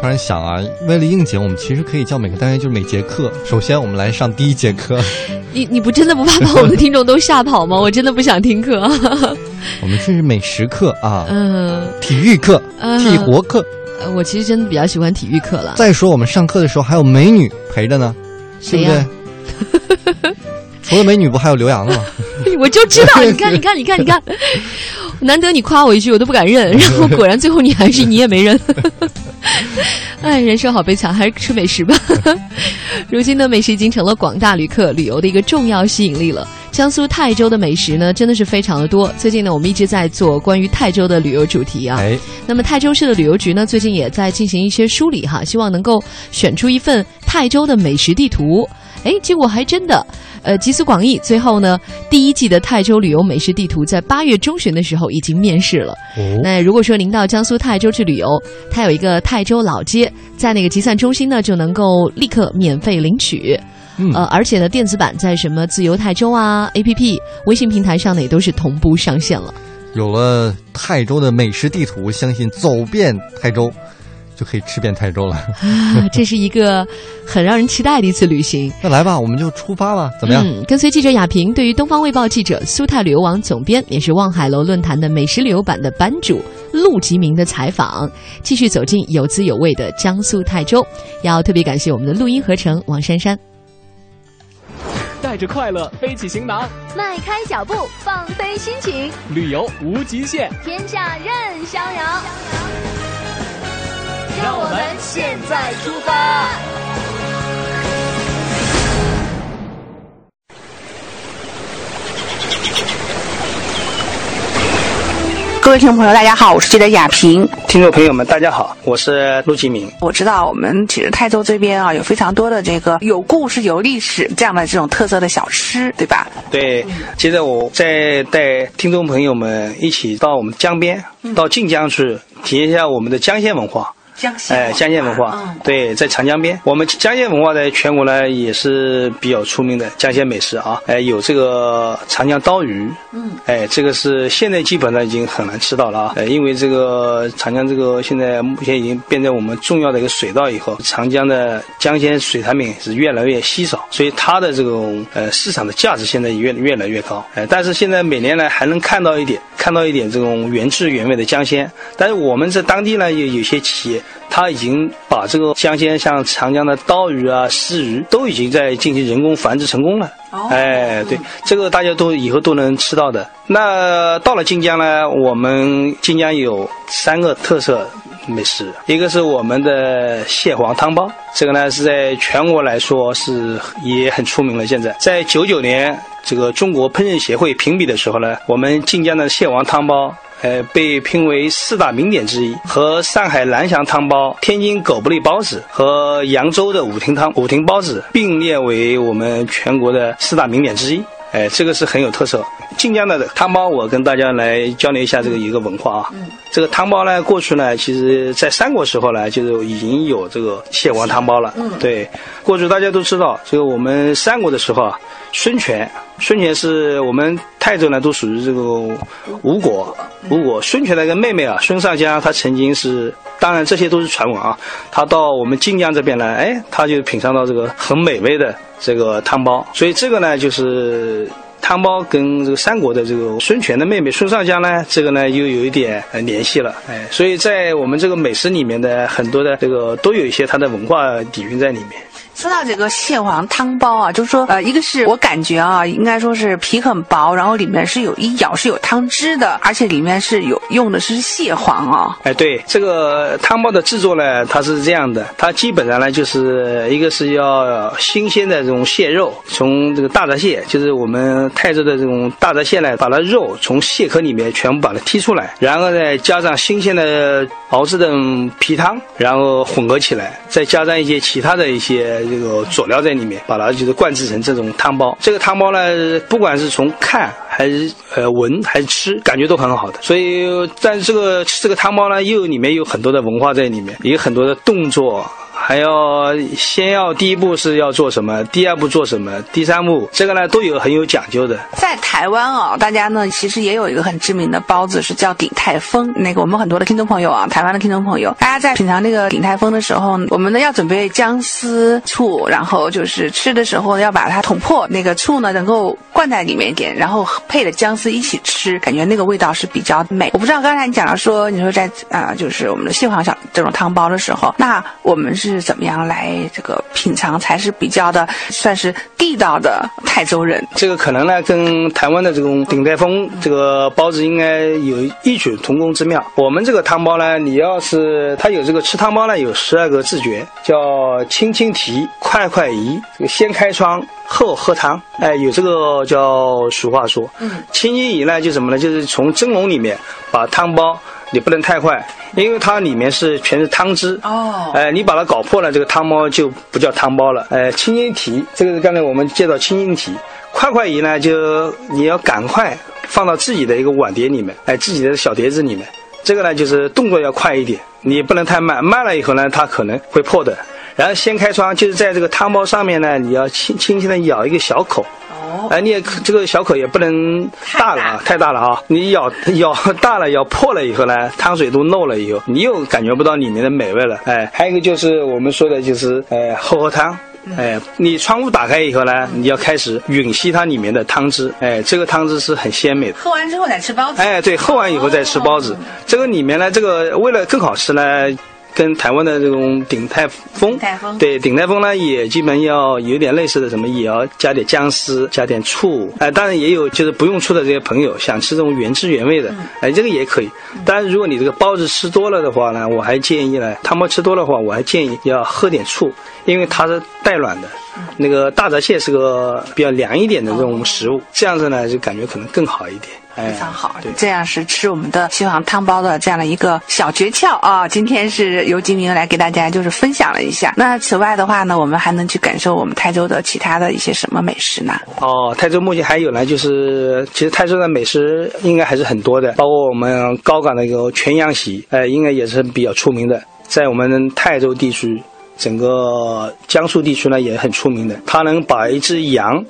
突然想啊，为了应景，我们其实可以叫每个单元就是每节课。首先，我们来上第一节课。你你不真的不怕把我们的听众都吓跑吗？我真的不想听课。我们这是美食课啊，嗯，体育课、嗯体活课。呃我其实真的比较喜欢体育课了。再说我们上课的时候还有美女陪着呢，对不对？除了美女，不还有刘洋的吗？我就知道，你看，你看，你看，你看，难得你夸我一句，我都不敢认，然后果然最后你还是你也没认。哎，人生好悲惨，还是吃美食吧。如今的，美食已经成了广大旅客旅游的一个重要吸引力了。江苏泰州的美食呢，真的是非常的多。最近呢，我们一直在做关于泰州的旅游主题啊。哎，那么泰州市的旅游局呢，最近也在进行一些梳理哈，希望能够选出一份泰州的美食地图。哎，结果还真的，呃，集思广益，最后呢，第一季的泰州旅游美食地图在八月中旬的时候已经面世了。哦，那如果说您到江苏泰州去旅游，它有一个泰州老街，在那个集散中心呢，就能够立刻免费领取。嗯呃，而且呢，电子版在什么自由泰州啊、APP、微信平台上呢，也都是同步上线了。有了泰州的美食地图，相信走遍泰州就可以吃遍泰州了。啊，这是一个很让人期待的一次旅行。那来吧，我们就出发吧，怎么样？嗯，跟随记者亚平对于东方卫报记者、苏泰旅游网总编，也是望海楼论坛的美食旅游版的版主陆吉明的采访，继续走进有滋有味的江苏泰州。要特别感谢我们的录音合成王珊珊。带着快乐背起行囊，迈开脚步，放飞心情，旅游无极限。天下任逍遥。让我们现在出发。各位听众朋友，大家好，我是记者亚平。听众朋友们，大家好，我是陆吉明。我知道我们其实泰州这边啊，有非常多的这个有故事、有历史这样的这种特色的小吃，对吧？对，接着我再带听众朋友们一起到我们江边，到晋江去体验一下我们的江鲜文化。江西哎，江县文化，嗯。对，在长江边，我们江县文化在全国呢也是比较出名的江鲜美食啊，哎，有这个长江刀鱼，嗯，哎，这个是现在基本上已经很难吃到了啊，呃，因为这个长江这个现在目前已经变成我们重要的一个水道以后，长江的江鲜水产品是越来越稀少，所以它的这种呃市场的价值现在也越越来越高，哎，但是现在每年呢还能看到一点，看到一点这种原汁原味的江鲜，但是我们在当地呢有有些企业。它已经把这个江鲜，像长江的刀鱼啊、丝鱼，都已经在进行人工繁殖成功了。哦哎，对，这个大家都以后都能吃到的。那到了晋江呢，我们晋江有三个特色美食，一个是我们的蟹黄汤包，这个呢是在全国来说是也很出名了。现在在九九年这个中国烹饪协会评比的时候呢，我们晋江的蟹黄汤包。呃，被评为四大名点之一，和上海蓝翔汤包、天津狗不理包子和扬州的五亭汤五亭包子并列为我们全国的四大名点之一。哎，这个是很有特色。晋江的汤包，我跟大家来交流一下这个一个文化啊。嗯。这个汤包呢，过去呢，其实在三国时候呢，就是已经有这个蟹黄汤包了。嗯。对，过去大家都知道，这个我们三国的时候啊，孙权，孙权是我们泰州呢，都属于这个吴国。吴国孙权的一个妹妹啊，孙尚香，她曾经是，当然这些都是传闻啊。她到我们晋江这边来，哎，她就品尝到这个很美味的这个汤包，所以这个呢，就是汤包跟这个三国的这个孙权的妹妹孙尚香呢，这个呢又有一点呃联系了，哎，所以在我们这个美食里面的很多的这个都有一些它的文化底蕴在里面。说到这个蟹黄汤包啊，就是说，呃，一个是我感觉啊，应该说是皮很薄，然后里面是有一咬是有汤汁的，而且里面是有用的是蟹黄啊。哎，对，这个汤包的制作呢，它是这样的，它基本上呢就是一个是要新鲜的这种蟹肉，从这个大闸蟹，就是我们泰州的这种大闸蟹呢，把它肉从蟹壳里面全部把它剔出来，然后再加上新鲜的熬制的皮汤，然后混合起来，再加上一些其他的一些这个佐料在里面，把它就是灌制成这种汤包。这个汤包呢，不管是从看还是呃闻还是吃，感觉都很好的。所以，但这个这个汤包呢，又里面有很多的文化在里面，也有很多的动作。还要先要第一步是要做什么，第二步做什么，第三步这个呢都有很有讲究的。在台湾啊，大家呢其实也有一个很知名的包子是叫鼎泰丰。那个我们很多的听众朋友啊，台湾的听众朋友，大家在品尝那个鼎泰丰的时候，我们呢要准备姜丝醋，然后就是吃的时候要把它捅破，那个醋呢能够灌在里面一点，然后配着姜丝一起吃，感觉那个味道是比较美。我不知道刚才你讲了说，你说在啊，就是我们的蟹黄小这种汤包的时候，那我们是。怎么样来这个品尝才是比较的算是地道的泰州人？这个可能呢，跟台湾的这种鼎泰丰这个包子应该有异曲同工之妙。我们这个汤包呢，你要是它有这个吃汤包呢，有十二个字诀，叫轻轻提，快快移，这个先开窗后喝汤。哎，有这个叫俗话说，嗯，轻轻移呢就什么呢？就是从蒸笼里面把汤包。你不能太快，因为它里面是全是汤汁哦。哎，你把它搞破了，这个汤包就不叫汤包了。哎，轻轻提，这个是刚才我们介绍轻轻提，快快移呢，就你要赶快放到自己的一个碗碟里面，哎，自己的小碟子里面。这个呢，就是动作要快一点，你不能太慢，慢了以后呢，它可能会破的。然后先开窗，就是在这个汤包上面呢，你要轻轻轻的咬一个小口。哎，你也这个小口也不能大了啊，太大了啊！你咬 咬大了，咬破了以后呢，汤水都漏了以后，你又感觉不到里面的美味了。哎，还有一个就是我们说的就是，哎，喝喝汤。哎，你窗户打开以后呢，你要开始吮吸它里面的汤汁。哎，这个汤汁是很鲜美的。喝完之后再吃包子。哎，对，喝完以后再吃包子。这个里面呢，这个为了更好吃呢。跟台湾的这种鼎泰丰，对鼎泰丰呢，也基本要有点类似的，什么也要加点姜丝，加点醋。哎，当然也有就是不用醋的这些朋友，想吃这种原汁原味的，哎，这个也可以。当然，如果你这个包子吃多了的话呢，我还建议呢，汤包吃多的话，我还建议要喝点醋，因为它是带卵的。那个大闸蟹是个比较凉一点的这种食物，这样子呢就感觉可能更好一点。非常好，这样是吃我们的蟹黄汤包的这样的一个小诀窍啊！今天是由金明来给大家就是分享了一下。那此外的话呢，我们还能去感受我们泰州的其他的一些什么美食呢？哦，泰州目前还有呢，就是其实泰州的美食应该还是很多的，包括我们高岗的一个全羊席，呃，应该也是比较出名的，在我们泰州地区，整个江苏地区呢也很出名的，它能把一只羊。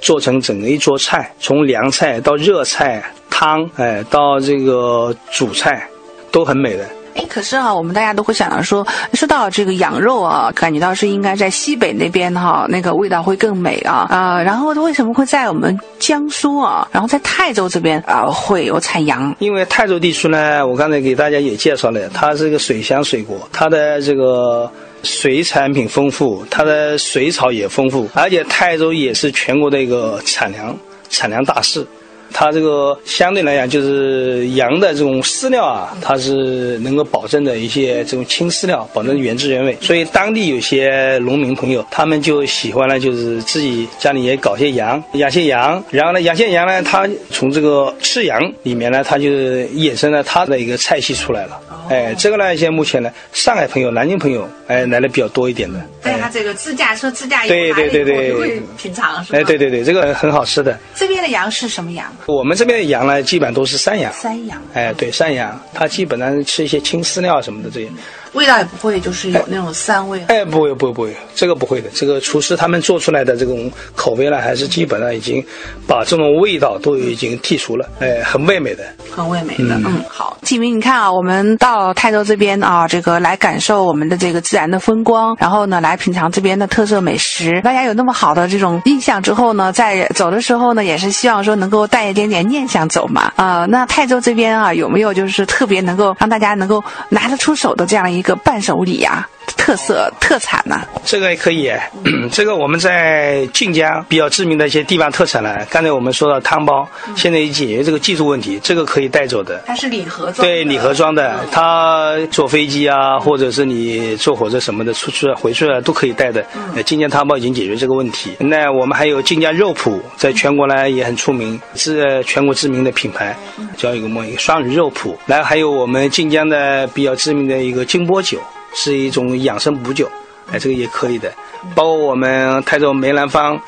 做成整个一桌菜，从凉菜到热菜、汤，哎，到这个主菜，都很美的。哎，可是哈，我们大家都会想到说，说到这个羊肉啊，感觉到是应该在西北那边哈，那个味道会更美啊啊。然后为什么会在我们江苏啊，然后在泰州这边啊会有产羊？因为泰州地区呢，我刚才给大家也介绍了，它是一个水乡水国，它的这个。水产品丰富，它的水草也丰富，而且泰州也是全国的一个产粮产粮大市。它这个相对来讲，就是羊的这种饲料啊，它是能够保证的一些这种轻饲料，保证原汁原味。所以当地有些农民朋友，他们就喜欢呢，就是自己家里也搞些羊，养些羊。然后呢，养些羊呢，它从这个吃羊里面呢，它就衍生了它的一个菜系出来了。哎，这个呢，现在目前呢，上海朋友、南京朋友，哎，来的比较多一点的。对他这个自驾车、自驾游对对对对，会品尝是吧？哎，对对对，这个很好吃的。这边的羊是什么羊？我们这边的羊呢，基本都是山羊。山羊。哎，对，山羊，它基本上吃一些青饲料什么的这些。味道也不会，就是有那种膻味。哎，不会，不会，不会，这个不会的。这个厨师他们做出来的这种口味呢，还是基本上已经把这种味道都已经剔除了。哎，很味美的，很味美的。嗯，好，季明，你看啊，我们到泰州这边啊，这个来感受我们的这个自然的风光，然后呢，来品尝这边的特色美食。大家有那么好的这种印象之后呢，在走的时候呢，也是希望说能够带一点点念想走嘛。啊，那泰州这边啊，有没有就是特别能够让大家能够拿得出手的这样一？个伴手礼呀。特色特产呢？这个也可以，这个我们在晋江比较知名的一些地方特产呢。刚才我们说到汤包，现在已解决这个技术问题，这个可以带走的。它是礼盒装。对，礼盒装的，它坐飞机啊，或者是你坐火车什么的出去回去了都可以带的。晋江汤包已经解决这个问题。那我们还有晋江肉脯，在全国呢也很出名，是全国知名的品牌，叫一个么一个双鱼肉脯。然后还有我们晋江的比较知名的一个金波酒。是一种养生补酒，哎，这个也可以的。包括我们泰州梅兰芳，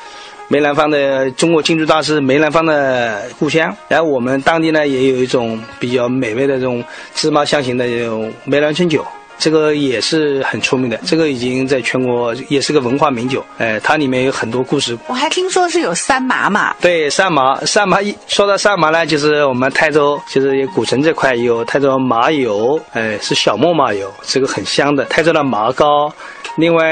梅兰芳的中国京剧大师梅兰芳的故乡，然后我们当地呢也有一种比较美味的这种芝麻香型的这种梅兰春酒。这个也是很出名的，这个已经在全国也是个文化名酒。哎，它里面有很多故事。我还听说是有三麻嘛。对，三麻，三麻一说到三麻呢，就是我们泰州，就是古城这块有泰州麻油，哎，是小磨麻油，这个很香的。泰州的麻糕，另外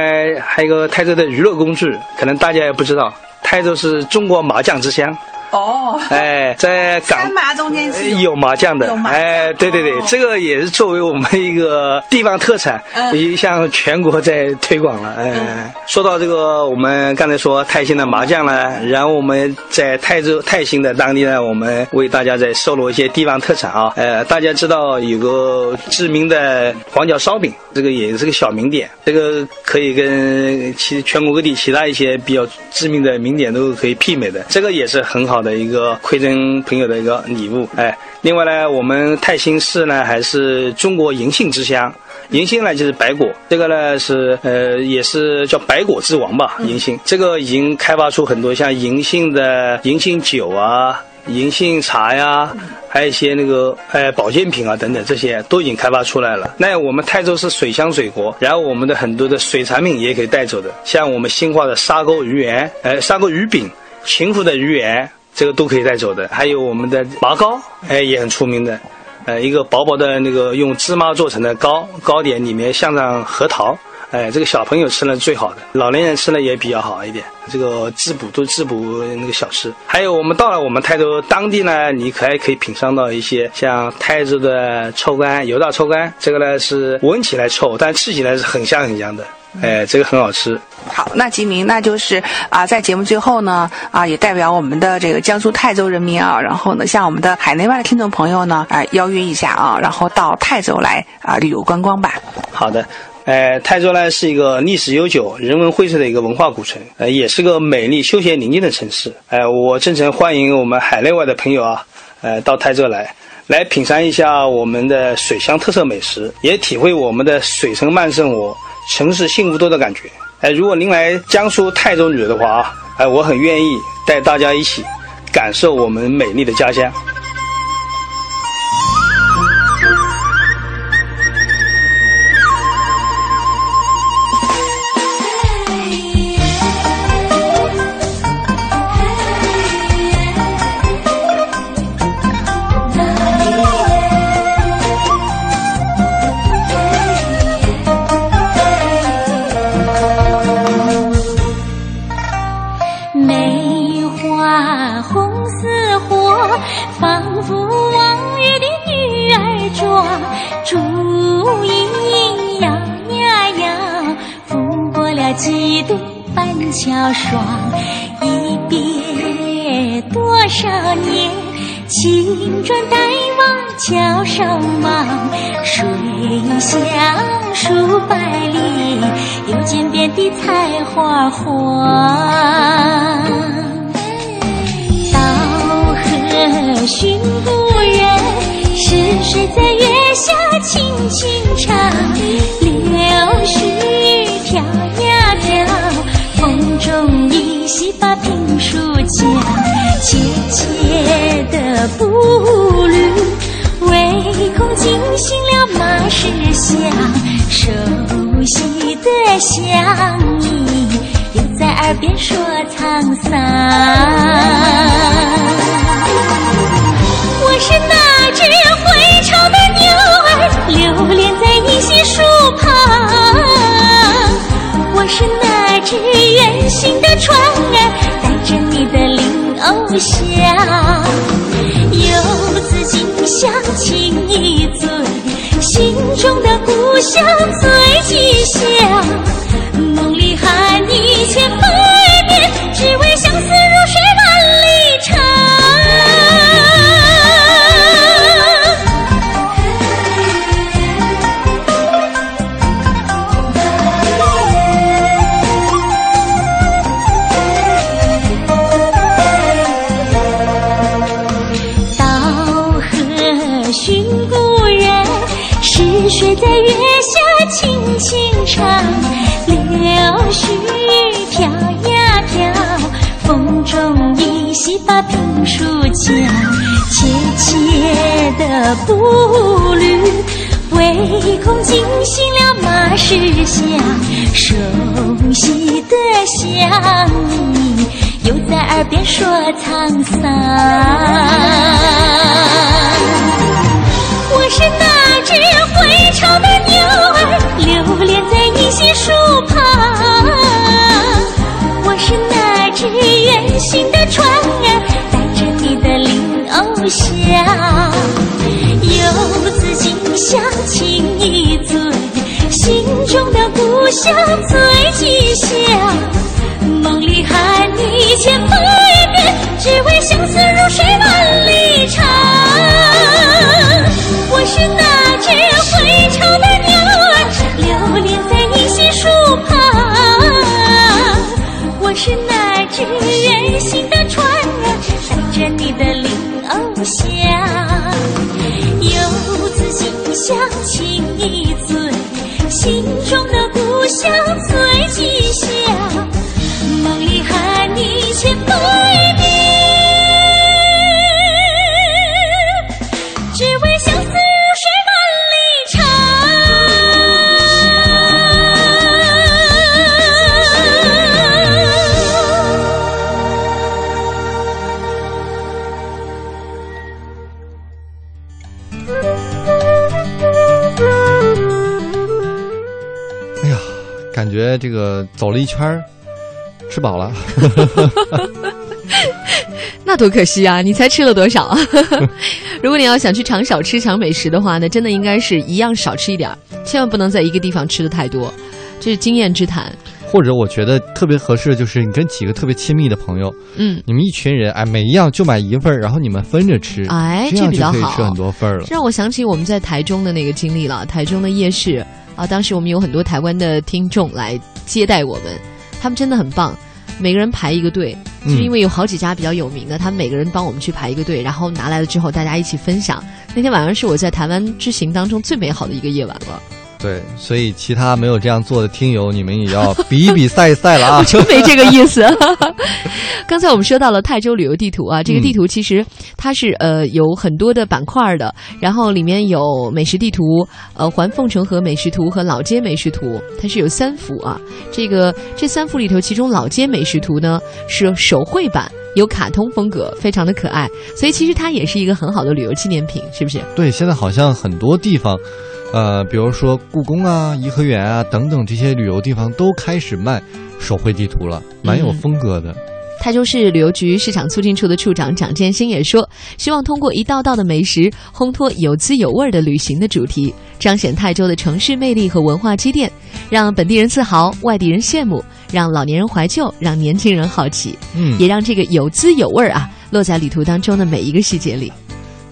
还有一个泰州的娱乐工具，可能大家也不知道，泰州是中国麻将之乡。哦，哎，在港麻中间是有麻将的，哎，对对对，这个也是作为我们一个地方特产，已经向全国在推广了。哎，说到这个，我们刚才说泰兴的麻将呢，然后我们在泰州泰兴的当地呢，我们为大家在搜罗一些地方特产啊。呃，大家知道有个知名的黄角烧饼，这个也是个小名点，这个可以跟其全国各地其他一些比较知名的名点都可以媲美的，这个也是很好。的一个馈赠朋友的一个礼物，哎，另外呢，我们泰兴市呢还是中国银杏之乡，银杏呢就是白果，这个呢是呃也是叫白果之王吧，银杏，这个已经开发出很多像银杏的银杏酒啊、银杏茶呀，还有一些那个呃保健品啊等等，这些都已经开发出来了。那我们泰州是水乡水国，然后我们的很多的水产品也可以带走的，像我们兴化的沙沟鱼圆，呃沙沟鱼饼，秦湖的鱼圆。这个都可以带走的，还有我们的麻糕，哎，也很出名的，呃，一个薄薄的那个用芝麻做成的糕，糕点里面镶上核桃，哎，这个小朋友吃了最好的，老年人吃了也比较好一点，这个滋补都滋补那个小吃。还有我们到了我们泰州当地呢，你可还可以品尝到一些像泰州的臭干，油炸臭干，这个呢是闻起来臭，但吃起来是很香很香的。哎，这个很好吃。好，那吉明，那就是啊，在节目最后呢，啊，也代表我们的这个江苏泰州人民啊，然后呢，向我们的海内外的听众朋友呢，啊，邀约一下啊，然后到泰州来啊旅游观光吧。好的，呃，泰州呢是一个历史悠久、人文荟萃的一个文化古城，呃，也是个美丽、休闲宁静的城市。哎，我真诚欢迎我们海内外的朋友啊，呃，到泰州来，来品尝一下我们的水乡特色美食，也体会我们的水城慢生活。城市幸福多的感觉，哎，如果您来江苏泰州旅游的话啊，哎，我很愿意带大家一起感受我们美丽的家乡。花，红似火，仿佛往日的女儿妆。烛影摇呀摇，拂过了几度半桥霜。一别多少年，青砖黛瓦桥上忙。水乡数百里，又见遍地菜花黄。寻故人，是谁在月下轻轻唱？柳絮飘呀飘。风中依稀把评书讲，切切的步履，唯恐惊醒了马氏香。熟悉的乡音又在耳边说沧桑。是那只会唱的牛儿，流连在银杏树旁。我是那只远行的船儿，带着你的灵藕香。游子今宵情一醉，心中的故乡醉别说沧桑。我是那只会唱的牛儿，流连在银杏树旁。我是那只远行的船。儿，带着你的灵藕香。游子今宵情一醉，心中的故乡醉走了一圈儿，吃饱了。那多可惜啊！你才吃了多少啊？如果你要想去尝小吃、尝美食的话呢，真的应该是一样少吃一点儿，千万不能在一个地方吃的太多，这是经验之谈。或者我觉得特别合适，就是你跟几个特别亲密的朋友，嗯，你们一群人，哎，每一样就买一份儿，然后你们分着吃，哎，这样比较好，就可以吃很多份儿了这。让我想起我们在台中的那个经历了。台中的夜市啊，当时我们有很多台湾的听众来接待我们，他们真的很棒，每个人排一个队，嗯就是因为有好几家比较有名的，他们每个人帮我们去排一个队，然后拿来了之后大家一起分享。那天晚上是我在台湾之行当中最美好的一个夜晚了。对，所以其他没有这样做的听友，你们也要比一比赛一赛了啊！就没这个意思。刚才我们说到了泰州旅游地图啊，这个地图其实它是呃有很多的板块的，然后里面有美食地图、呃环凤城河美食图和老街美食图，它是有三幅啊。这个这三幅里头，其中老街美食图呢是手绘版。有卡通风格，非常的可爱，所以其实它也是一个很好的旅游纪念品，是不是？对，现在好像很多地方，呃，比如说故宫啊、颐和园啊等等这些旅游地方都开始卖手绘地图了，蛮有风格的。泰州市旅游局市场促进处的处长蒋建新也说，希望通过一道道的美食，烘托有滋有味的旅行的主题，彰显泰州的城市魅力和文化积淀，让本地人自豪，外地人羡慕，让老年人怀旧，让年轻人好奇，嗯也让这个有滋有味啊落在旅途当中的每一个细节里。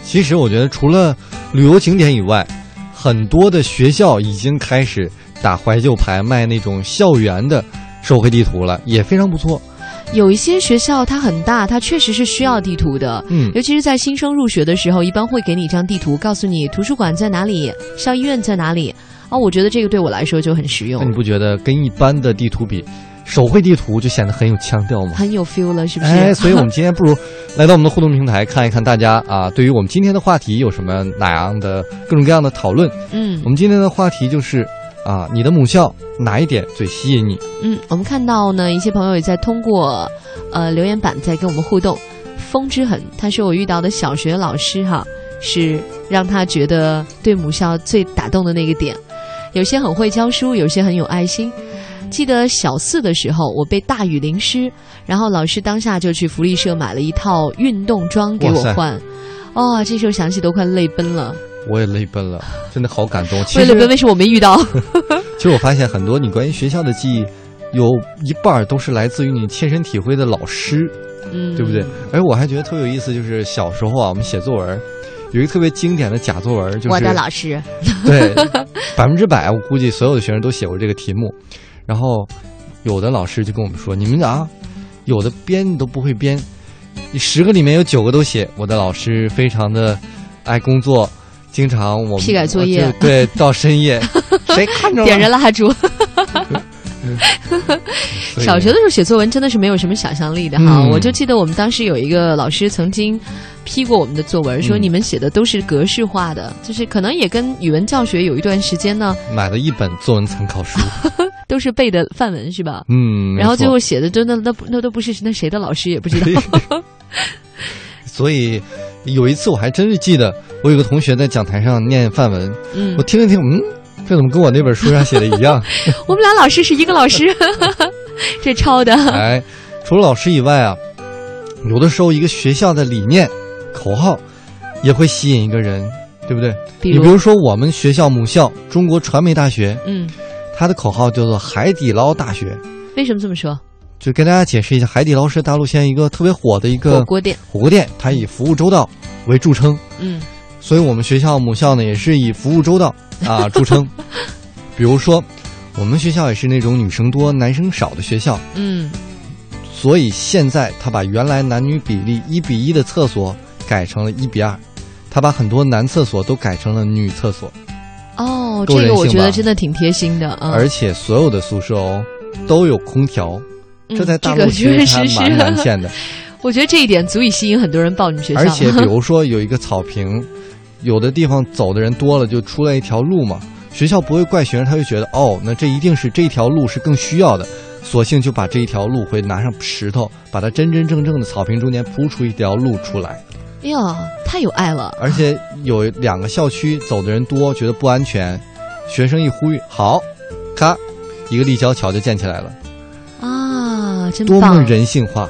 其实我觉得，除了旅游景点以外，很多的学校已经开始打怀旧牌，卖那种校园的手绘地图了，也非常不错。有一些学校它很大，它确实是需要地图的。嗯尤其是在新生入学的时候，一般会给你一张地图，告诉你图书馆在哪里，校医院在哪里。哦，我觉得这个对我来说就很实用那，你不觉得跟一般的地图比，手绘地图就显得很有腔调吗？很有 feel 了，是不是？哎，所以我们今天不如来到我们的互动平台，看一看大家啊，对于我们今天的话题有什么哪样的各种各样的讨论。嗯我们今天的话题就是啊，你的母校哪一点最吸引你？嗯，我们看到呢，一些朋友也在通过呃留言板在跟我们互动。风之痕，他说我遇到的小学老师哈，是让他觉得对母校最打动的那个点。有些很会教书，有些很有爱心。记得小四的时候，我被大雨淋湿，然后老师当下就去福利社买了一套运动装给我换。哦，这时候想起都快泪奔了。我也泪奔了，真的好感动。其为实泪奔为什么我没遇到？其实我发现很多你关于学校的记忆，有一半儿都是来自于你切身体会的老师，嗯，对不对？而我还觉得特别有意思，就是小时候啊，我们写作文，有一个特别经典的假作文，就是我的老师，对，百分之百，我估计所有的学生都写过这个题目。然后，有的老师就跟我们说：“你们啊，有的编你都不会编，你十个里面有九个都写。我的老师非常的爱工作，经常我们批改作业对，到深夜，谁看着？点燃蜡烛。小学的时候写作文真的是没有什么想象力的哈，嗯我就记得我们当时有一个老师曾经批过我们的作文，说嗯你们写的都是格式化的，就是可能也跟语文教学有一段时间呢，买了一本作文参考书，都是背的范文是吧？嗯，然后最后写的真的那那都不是那谁的老师也不知道。所以有一次我还真是记得，我有个同学在讲台上念范文，嗯我听了听，嗯，这怎么跟我那本书上写的一样？我们俩老师是一个老师，这抄的。哎，除了老师以外啊，有的时候一个学校的理念、口号也会吸引一个人，对不对？比如你比如说我们学校母校中国传媒大学，嗯，它的口号叫做“海底捞大学为什么这么说？”。就跟大家解释一下，海底捞是大陆现在一个特别火的一个火锅店。火锅店，它以服务周到为著称。嗯，所以我们学校母校呢也是以服务周到啊 著称。比如说，我们学校也是那种女生多、男生少的学校，嗯，所以现在他把原来男女比例一比一的厕所改成了一比二，他把很多男厕所都改成了女厕所，哦，这个我觉得真的挺贴心的啊。而且所有的宿舍哦都有空调，嗯这在大这个陆其实还确实是蛮难见的。我觉得这一点足以吸引很多人报你们学校。而且比如 说有一个草坪，有的地方走的人多了，就出来一条路嘛。学校不会怪学生，他就觉得哦，那这一定是这条路是更需要的，索性就把这一条路会拿上石头，把它真真正正的草坪中间铺出一条路出来。哎呀，太有爱了。而且有两个校区走的人多，觉得不安全，学生一呼吁，好，咔，一个立交桥就建起来了，啊，真多么棒！人性化。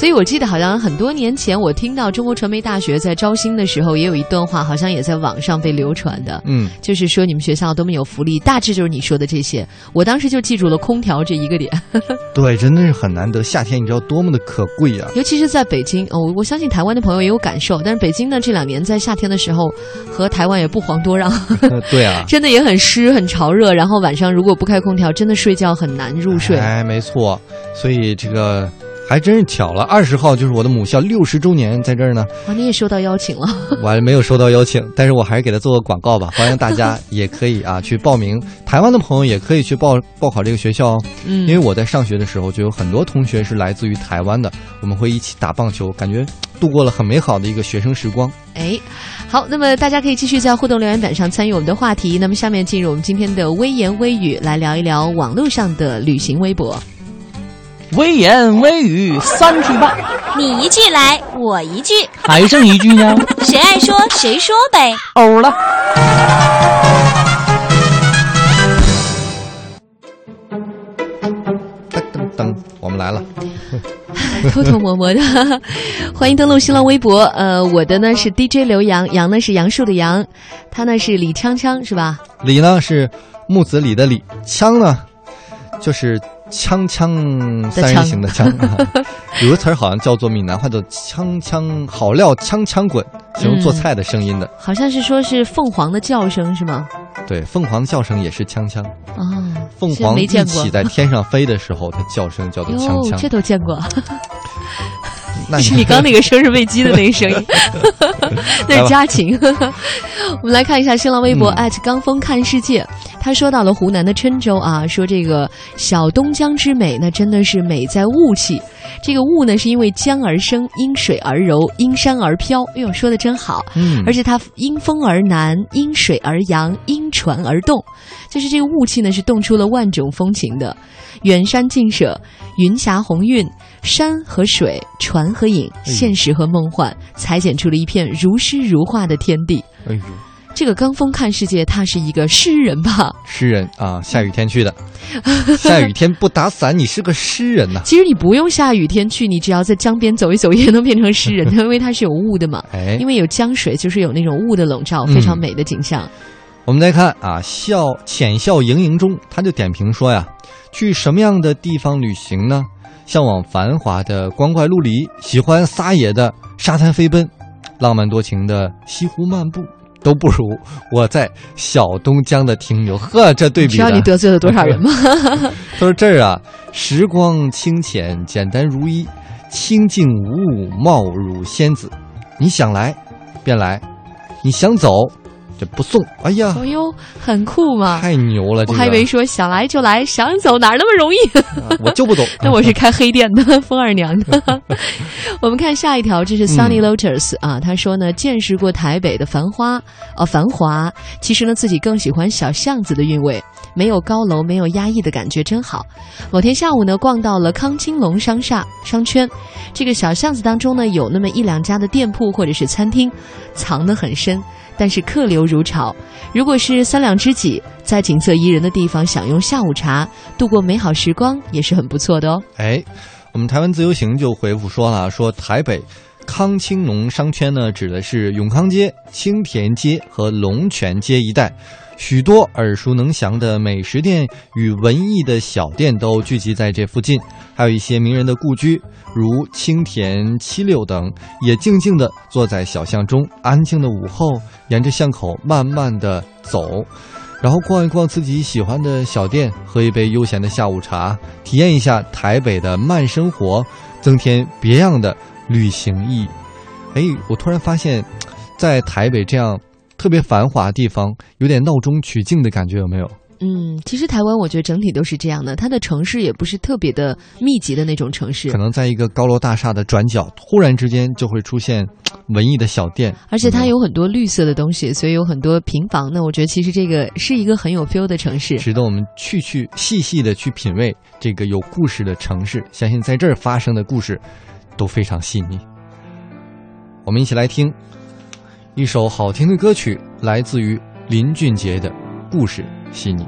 所以我记得好像很多年前，我听到中国传媒大学在招新的时候，也有一段话，好像也在网上被流传的。嗯，就是说你们学校多么有福利，大致就是你说的这些。我当时就记住了空调这一个点，对，真的是很难得。夏天你知道多么的可贵呀、尤其是在北京哦，我相信台湾的朋友也有感受。但是北京呢，这两年在夏天的时候和台湾也不遑多让，呃 对啊，真的也很湿、很潮热。然后晚上如果不开空调，真的睡觉很难入睡。哎，没错，所以这个还真是巧了，二十号就是我的母校六十周年，在这儿呢，啊，你也收到邀请了。我还没有收到邀请，但是我还是给他做个广告吧，欢迎大家也可以啊去报名，台湾的朋友也可以去报报考这个学校哦，嗯因为我在上学的时候就有很多同学是来自于台湾的，我们会一起打棒球，感觉度过了很美好的一个学生时光。哎，好，那么大家可以继续在互动留言板上参与我们的话题。那么下面进入我们今天的微言微语，来聊一聊网络上的旅行微博。微言微语三句半，你一句来，我一句，还剩一句呢，谁爱说谁说呗。欧了。噔噔噔，我们来了，偷偷摸摸的，欢迎登录新浪微博。呃，我的呢是 DJ 刘洋，杨呢是杨树的杨，他呢是李锵锵，是吧？李呢是木子李的李，枪呢就是锵锵三人行的锵。有个词儿好像叫做闽南话叫“锵锵好料锵锵滚”，形容做菜的声音的。好像是说是凤凰的叫声，是吗？对，凤凰的叫声也是锵锵。哦，凤凰一这没见过起在天上飞的时候，它叫声叫做锵哟，这。都见过。那 是你刚那个生日喂鸡的那个声音，那是家禽。我们来看一下新浪微博嗯刚风看世界，他说到了湖南的郴州啊，说这个小东江之美，那真的是美在雾气。这个雾呢，是因为江而生，因水而柔，因山而飘。哎呦，说的真好。嗯而且它因风而南，因水而扬，因船而动，就是这个雾气呢，是动出了万种风情的。远山近舍，云霞红晕，山和水，船和影，现实和梦幻，裁剪出了一片如诗如画的天地。哎呦，这个刚风看世界，他是一个诗人吧？诗人啊，下雨天去的。下雨天不打伞，你是个诗人呐、其实你不用下雨天去，你只要在江边走一走，也能变成诗人，因为它是有雾的嘛。哎因为有江水，就是有那种雾的笼罩，嗯非常美的景象。我们再看啊，笑浅笑盈盈中，他就点评说呀，去什么样的地方旅行呢？向往繁华的光怪陆离，喜欢撒野的沙滩飞奔，浪漫多情的西湖漫步，都不如我在小东江的停留。呵，这对比的，知道你得罪了多少人吗？他说这儿啊，时光清浅，简单如一，清静无物，貌如仙子。你想来便来，你想走这不送，哎呀，哎呦，很酷嘛！太牛了！这个、我还以为说想来就来，想走哪儿那么容易？啊 我就不懂。那我是开黑店的，风二娘的。我们看下一条，这是 Sunny Lotus、嗯、啊，他说呢，见识过台北的繁花哦，繁华，其实呢自己更喜欢小巷子的韵味，没有高楼，没有压抑的感觉，真好。某天下午呢，逛到了康青龙商厦商圈，这个小巷子当中呢，有那么一两家的店铺或者是餐厅，藏得很深。但是客流如潮，如果是三两知己，在景色宜人的地方享用下午茶，度过美好时光，也是很不错的哦。哎，我们台湾自由行就回复说了，说台北康青农商圈呢，指的是永康街、青田街和龙泉街一带。许多耳熟能详的美食店与文艺的小店都聚集在这附近，还有一些名人的故居，如青田七六等，也静静地坐在小巷中。安静的午后，沿着巷口慢慢地走，然后逛一逛自己喜欢的小店，喝一杯悠闲的下午茶，体验一下台北的慢生活，增添别样的旅行意义。哎，我突然发现，在台北这样。特别繁华的地方，有点闹中取静的感觉，有没有？嗯，其实台湾我觉得整体都是这样的，它的城市也不是特别的密集的那种城市，可能在一个高楼大厦的转角，突然之间就会出现文艺的小店，而且它有很多绿色的东西，所以有很多平房。那我觉得其实这个是一个很有 feel 的城市，值得我们去去细细的去品味这个有故事的城市。相信在这儿发生的故事都非常细腻。我们一起来听。一首好听的歌曲，来自于林俊杰的《故事细腻》。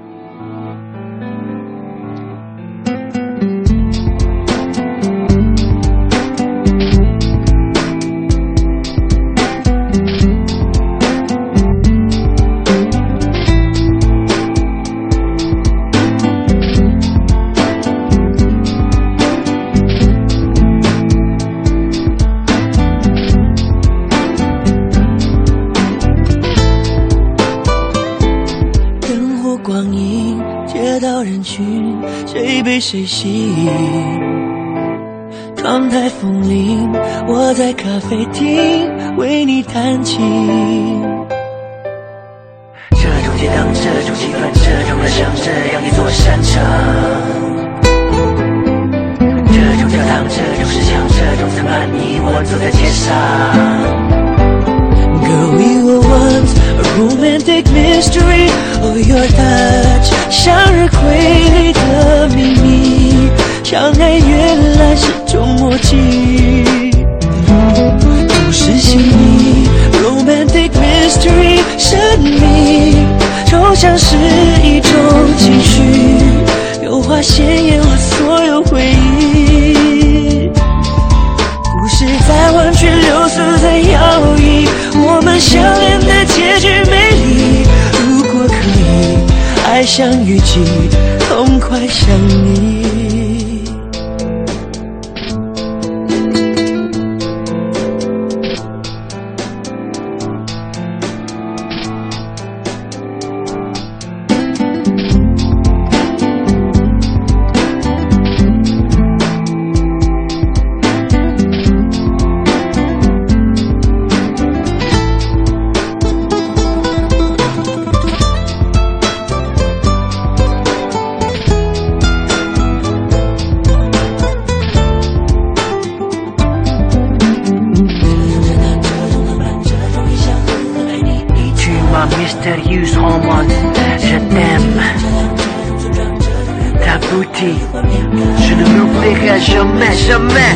谁吸引？窗台风铃，我在咖啡厅为你弹琴。这种街灯，这种气氛，这种人生，这样一座山城。这种教堂，这种石墙，这种藤蔓，你我走在街上。Girl, we were once a romantic mystery of your touch，向日葵里的秘密，相爱原来是种默契。故事细腻，romantic mystery，神秘，抽象是一种情绪，油画鲜艳了所有相恋的结局美丽，如果可以，爱像雨季，痛快想你。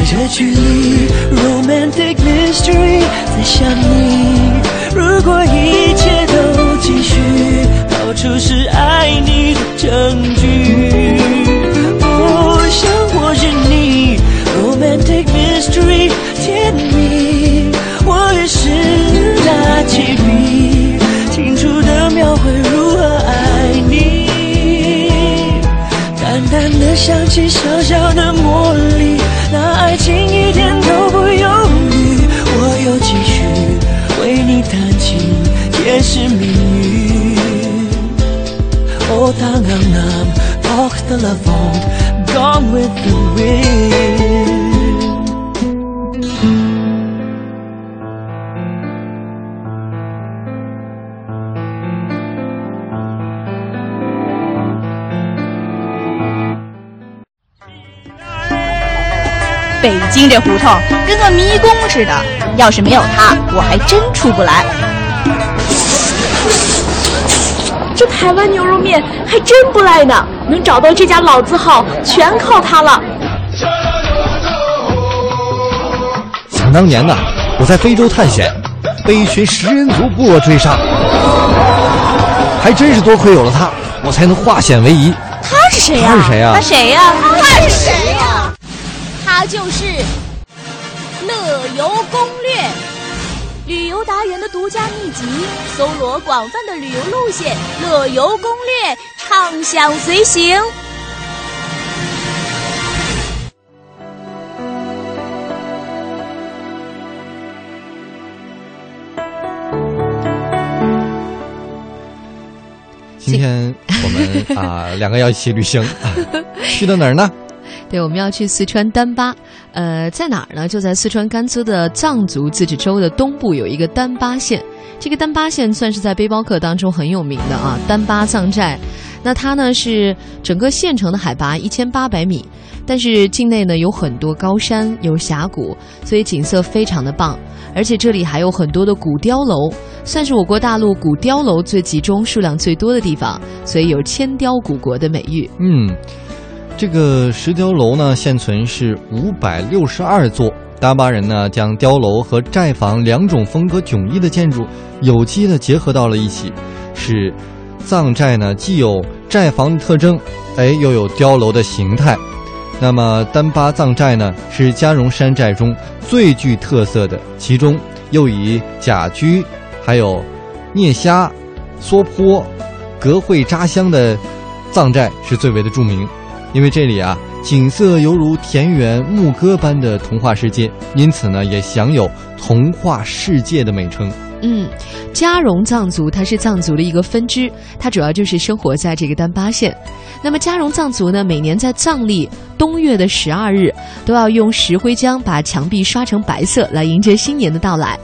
结局北京这胡同跟个迷宫似的，要是没有它，我还真出不来。这台湾牛肉面还真不赖呢。能找到这家老字号，全靠它了。想当年呢，我在非洲探险，被一群食人族部落追杀，还真是多亏有了它，我才能化险为夷。他是谁呀？他是谁呀？他谁呀？他是谁呀？他就是乐游攻略，旅游达人的独家秘籍，搜罗广泛的旅游路线，乐游攻略，畅享随行。今天我们啊 两个要一起旅行，去到哪儿呢？对，我们要去四川丹巴，呃，在哪儿呢？就在四川甘孜的藏族自治州的东部，有一个丹巴县。这个丹巴县算是在背包客当中很有名的啊，丹巴藏寨。那它呢是整个县城的海拔一千八百米，但是境内呢有很多高山，有峡谷，所以景色非常的棒。而且这里还有很多的古碉楼，算是我国大陆古碉楼最集中、数量最多的地方，所以有“千碉古国”的美誉。嗯，这个石碉楼呢，现存是五百六十二座。丹巴人呢，将碉楼和寨房两种风格迥异的建筑有机的结合到了一起，使藏寨呢既有寨房的特征，哎，又有碉楼的形态。那么丹巴藏寨呢，是嘉绒山寨中最具特色的，其中又以甲居、还有聂虾、梭坡、格会扎乡的藏寨是最为的著名。因为这里啊，景色犹如田园牧歌般的童话世界，因此呢，也享有“童话世界”的美称。嗯，加绒藏族它是藏族的一个分支，它主要就是生活在这个丹巴县。那么加绒藏族呢，每年在藏历冬月的十二日，都要用石灰浆把墙壁刷成白色，来迎接新年的到来。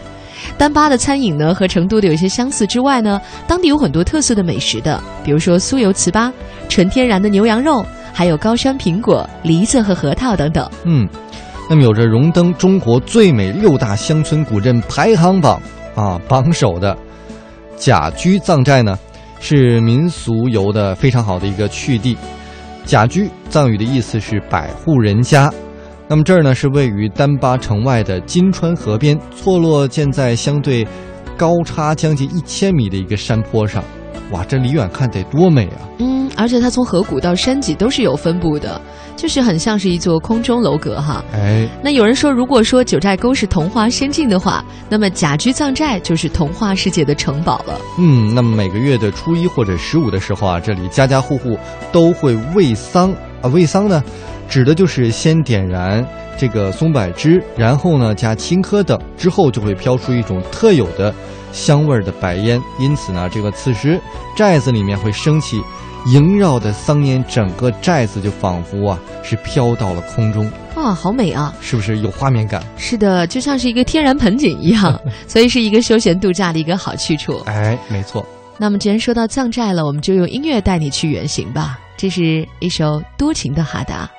丹巴的餐饮呢和成都的有些相似之外呢，当地有很多特色的美食的，比如说酥油糍粑、纯天然的牛羊肉。还有高山苹果、梨子和核桃等等。嗯，那么有着荣登中国最美六大乡村古镇排行榜啊榜首的甲居藏寨呢，是民俗游的非常好的一个去地。甲居藏语的意思是百户人家。那么这儿呢是位于丹巴城外的金川河边，错落建在相对高差将近一千米的一个山坡上。哇，这离远看得多美啊！嗯，而且它从河谷到山脊都是有分布的，就是很像是一座空中楼阁哈。哎，那有人说，如果说九寨沟是童话仙境的话，那么甲居藏寨就是童话世界的城堡了。嗯，那么每个月的初一或者十五的时候啊，这里家家户户都会喂桑啊，喂桑呢，指的就是先点燃这个松柏枝，然后呢加青稞等，之后就会飘出一种特有的。香味儿的白烟，因此呢，这个此时寨子里面会升起萦绕的桑烟，整个寨子就仿佛啊是飘到了空中。哇，好美啊！是不是有画面感？是的，就像是一个天然盆景一样，所以是一个休闲度假的一个好去处。哎，没错。那么既然说到藏寨了，我们就用音乐带你去远行吧。这是一首多情的哈达。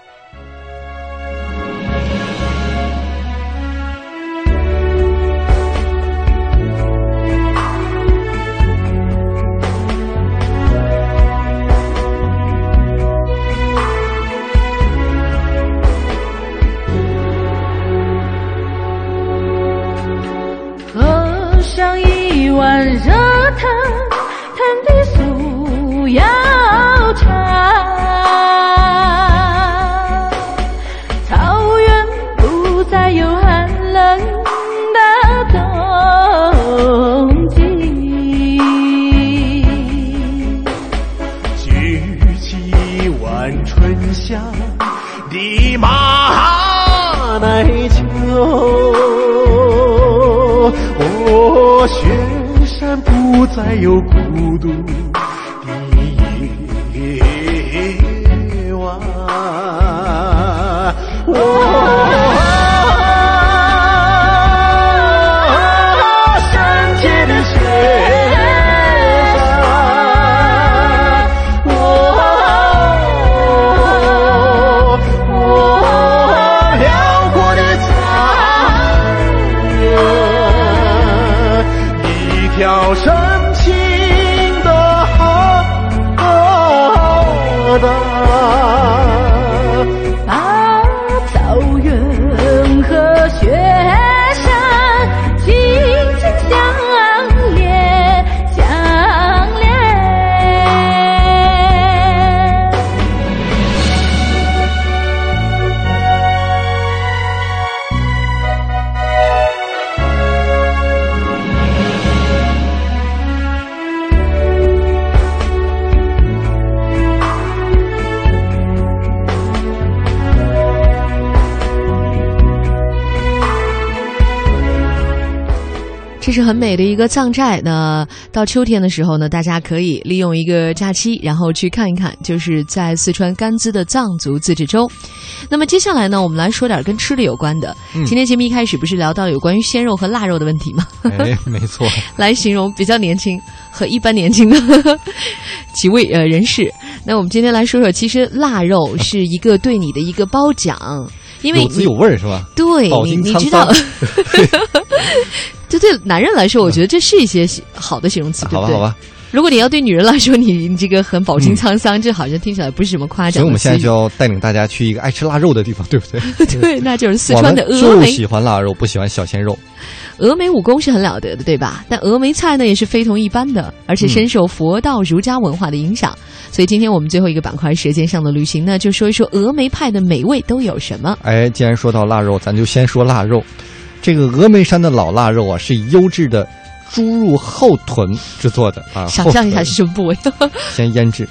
together 是很美的一个藏寨。那到秋天的时候呢，大家可以利用一个假期，然后去看一看，就是在四川甘孜的藏族自治州。那么接下来呢，我们来说点跟吃的有关的。嗯今天节目一开始不是聊到有关于鲜肉和腊肉的问题吗？哎，没错，来形容比较年轻和一般年轻的 几位呃人士。那我们今天来说说，其实腊肉是一个对你的一个褒奖，因为有滋有味是吧？对你你知道桑，这 对男人来说，我觉得这是一些好的形容词，对不对？好吧好吧。如果你要对女人来说，你你这个很饱经沧桑，这好像听起来不是什么夸奖的词语。所以我们现在就要带领大家去一个爱吃腊肉的地方，对不对？对，那就是四川的峨眉。就喜欢腊肉，不喜欢小鲜肉。峨眉武功是很了得的，对吧？但峨眉菜呢也是非同一般的，而且深受佛道儒家文化的影响。所以今天我们最后一个板块《舌尖上的旅行》呢，就说一说峨眉派的美味都有什么。哎，既然说到腊肉，咱就先说腊肉。这个峨眉山的老腊肉啊，是以优质的猪入后臀制作的啊。想象一下是什么部位？先腌制，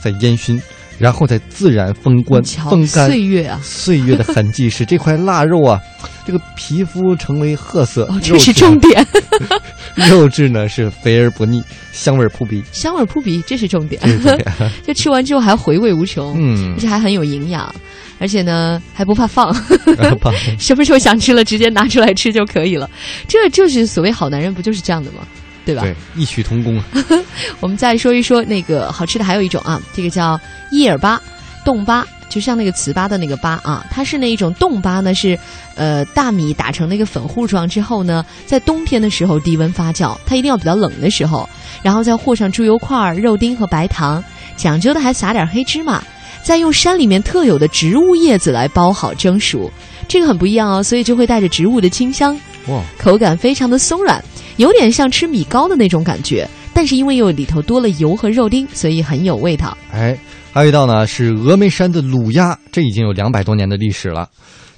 再烟熏，然后再自然风干、瞧风干。岁月啊岁月的痕迹使这块腊肉啊，这个皮肤成为褐色。哦，这是重点，肉质呢是肥而不腻，香味扑鼻。香味扑鼻，这是重点。就吃完之后还回味无穷，嗯而且还很有营养，而且呢还不怕放，怕什么时候想吃了直接拿出来吃就可以了。这就是所谓好男人，不就是这样的吗？对吧？对，异曲同工啊。我们再说一说那个好吃的，还有一种啊，这个叫叶尔巴冻巴，就像那个糍粑的那个粑啊，它是那一种冻巴呢，是呃大米打成那个粉糊状之后呢，在冬天的时候低温发酵，它一定要比较冷的时候，然后再和上猪油块儿、肉丁和白糖，讲究的还撒点黑芝麻。再用山里面特有的植物叶子来包好蒸熟，这个很不一样哦，所以就会带着植物的清香，哇，口感非常的松软，有点像吃米糕的那种感觉。但是因为又里头多了油和肉丁，所以很有味道。哎，还有一道呢是峨眉山的卤鸭，这已经有两百多年的历史了。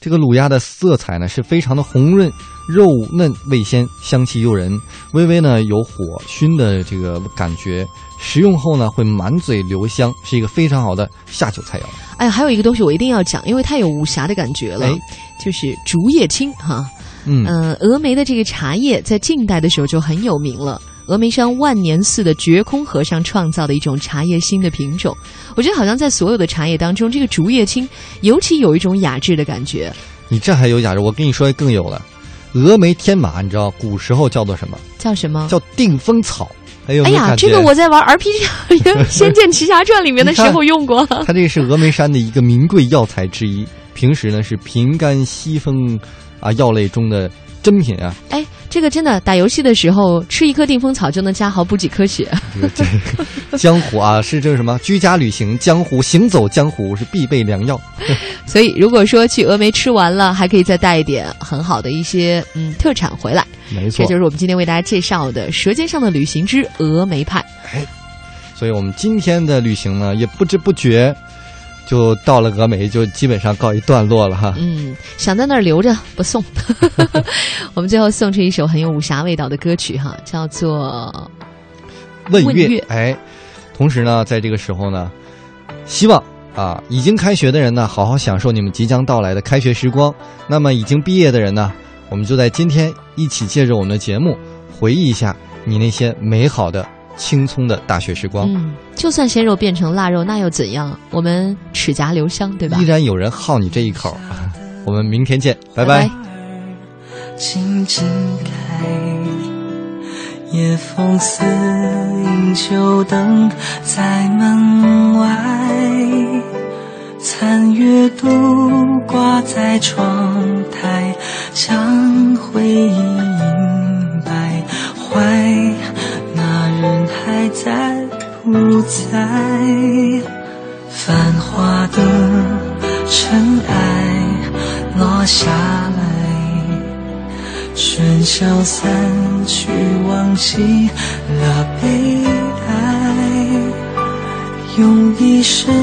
这个卤鸭的色彩呢是非常的红润，肉嫩味鲜，香气诱人，微微呢有火熏的这个感觉。食用后呢会满嘴留香，是一个非常好的下酒菜肴。哎呀，还有一个东西我一定要讲，因为太有武侠的感觉了，哎就是竹叶青哈。嗯呃，峨眉的这个茶叶在近代的时候就很有名了。峨眉山万年寺的绝空和尚创造的一种茶叶新的品种，我觉得好像在所有的茶叶当中，这个竹叶青尤其有一种雅致的感觉。你这还有雅致，我跟你说更有了。峨眉天马，你知道古时候叫做什么？叫什么？叫定风草。哎呦，哎呀，这个我在玩 RPG《仙剑奇侠传》里面的时候 用过。它这个是峨眉山的一个名贵药材之一，平时呢是平肝息风啊药类中的珍品啊。哎，这个真的打游戏的时候吃一颗定风草就能加好补几颗血。这个这个 江湖啊，是这个什么？居家旅行，江湖行走江湖是必备良药。所以如果说去峨眉吃完了，还可以再带一点很好的一些嗯特产回来。没错，这就是我们今天为大家介绍的《舌尖上的旅行之峨眉派》。哎，所以我们今天的旅行呢，也不知不觉就到了峨眉，就基本上告一段落了哈。嗯，想在那儿留着不送。我们最后送出一首很有武侠味道的歌曲哈，叫做问问月哎，同时呢，在这个时候呢，希望啊，已经开学的人呢，好好享受你们即将到来的开学时光。那么已经毕业的人呢，我们就在今天一起借着我们的节目，回忆一下你那些美好的、青葱的大学时光。嗯，就算鲜肉变成腊肉，那又怎样？我们齿颊留香，对吧依？然有人好你这一口。我们明天见，拜拜拜静静开，夜风似饮酒灯在门外，残月独挂在窗台，将回忆映白怀。人还在不在？繁华的尘埃落下来。喧嚣散去，忘记了悲哀，用一生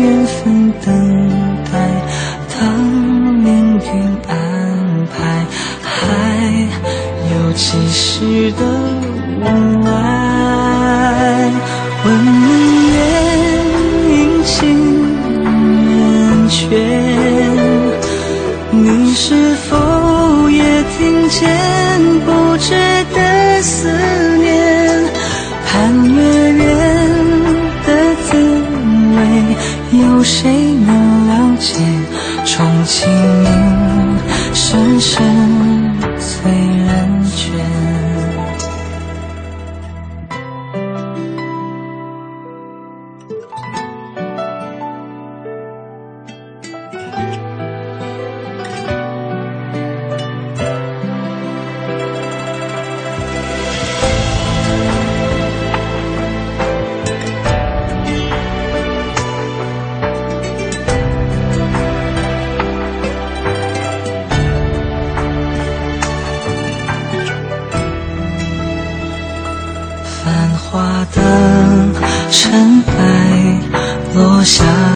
缘分等待，当命运安排，还有几时的